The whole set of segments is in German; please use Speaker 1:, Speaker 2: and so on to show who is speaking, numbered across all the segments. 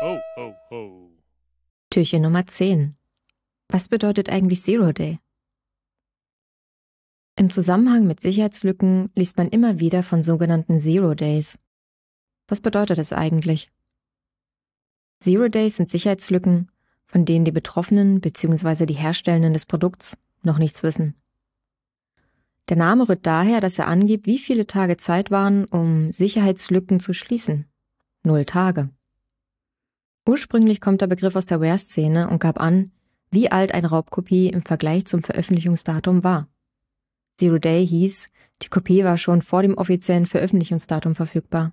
Speaker 1: Ho, ho, ho.
Speaker 2: Türchen Nummer 10. Was bedeutet eigentlich Zero Day? Im Zusammenhang mit Sicherheitslücken liest man immer wieder von sogenannten Zero Days. Was bedeutet das eigentlich? Zero Days sind Sicherheitslücken, von denen die Betroffenen bzw. die Herstellenden des Produkts noch nichts wissen. Der Name rührt daher, dass er angibt, wie viele Tage Zeit waren, um Sicherheitslücken zu schließen. Null Tage. Ursprünglich kommt der Begriff aus der Ware-Szene und gab an, wie alt eine Raubkopie im Vergleich zum Veröffentlichungsdatum war. Zero Day hieß, die Kopie war schon vor dem offiziellen Veröffentlichungsdatum verfügbar.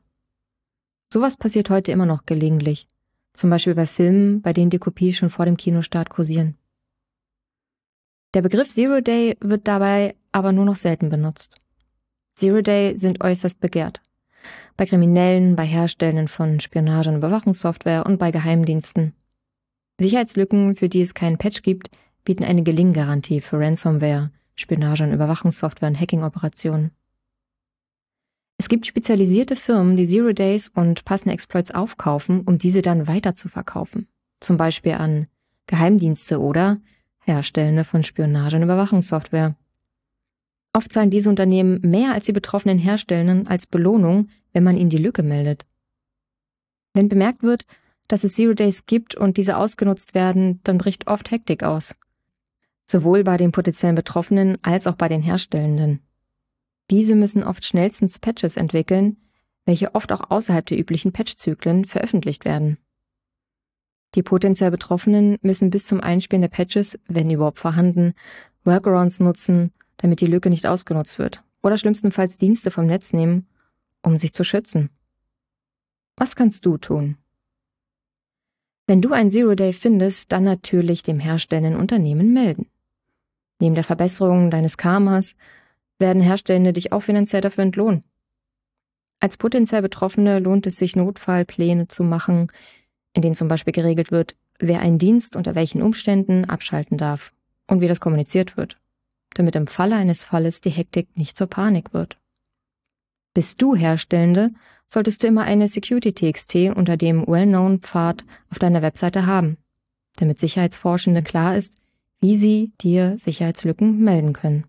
Speaker 2: Sowas passiert heute immer noch gelegentlich, zum Beispiel bei Filmen, bei denen die Kopie schon vor dem Kinostart kursieren. Der Begriff Zero Day wird dabei aber nur noch selten benutzt. Zero Day sind äußerst begehrt. Bei Kriminellen, bei Herstellern von Spionage- und Überwachungssoftware und bei Geheimdiensten. Sicherheitslücken, für die es keinen Patch gibt, bieten eine Gelinggarantie für Ransomware, Spionage- und Überwachungssoftware und Hacking-Operationen. Es gibt spezialisierte Firmen, die Zero Days und passende Exploits aufkaufen, um diese dann weiter zu verkaufen. Zum Beispiel an Geheimdienste oder Herstellende von Spionage- und Überwachungssoftware. Oft zahlen diese Unternehmen mehr als die betroffenen Herstellenden als Belohnung, wenn man ihnen die Lücke meldet. Wenn bemerkt wird, dass es Zero Days gibt und diese ausgenutzt werden, dann bricht oft Hektik aus. Sowohl bei den potenziellen Betroffenen als auch bei den Herstellenden. Diese müssen oft schnellstens Patches entwickeln, welche oft auch außerhalb der üblichen Patchzyklen veröffentlicht werden. Die potenziell Betroffenen müssen bis zum Einspielen der Patches, wenn überhaupt vorhanden, Workarounds nutzen, damit die Lücke nicht ausgenutzt wird, oder schlimmstenfalls Dienste vom Netz nehmen, um sich zu schützen. Was kannst du tun? Wenn du ein Zero Day findest, dann natürlich dem herstellenden Unternehmen melden. Neben der Verbesserung deines Karmas werden Herstellende dich auch finanziell dafür entlohnen. Als potenziell Betroffene lohnt es sich, Notfallpläne zu machen, in denen zum Beispiel geregelt wird, wer einen Dienst unter welchen Umständen abschalten darf und wie das kommuniziert wird, damit im Falle eines Falles die Hektik nicht zur Panik wird. Bist du Herstellende, solltest du immer eine Security-TXT unter dem Well-Known-Pfad auf deiner Webseite haben, damit Sicherheitsforschenden klar ist, wie sie dir Sicherheitslücken melden können.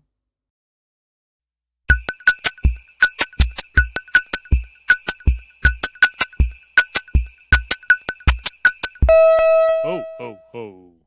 Speaker 1: Ho, ho, ho.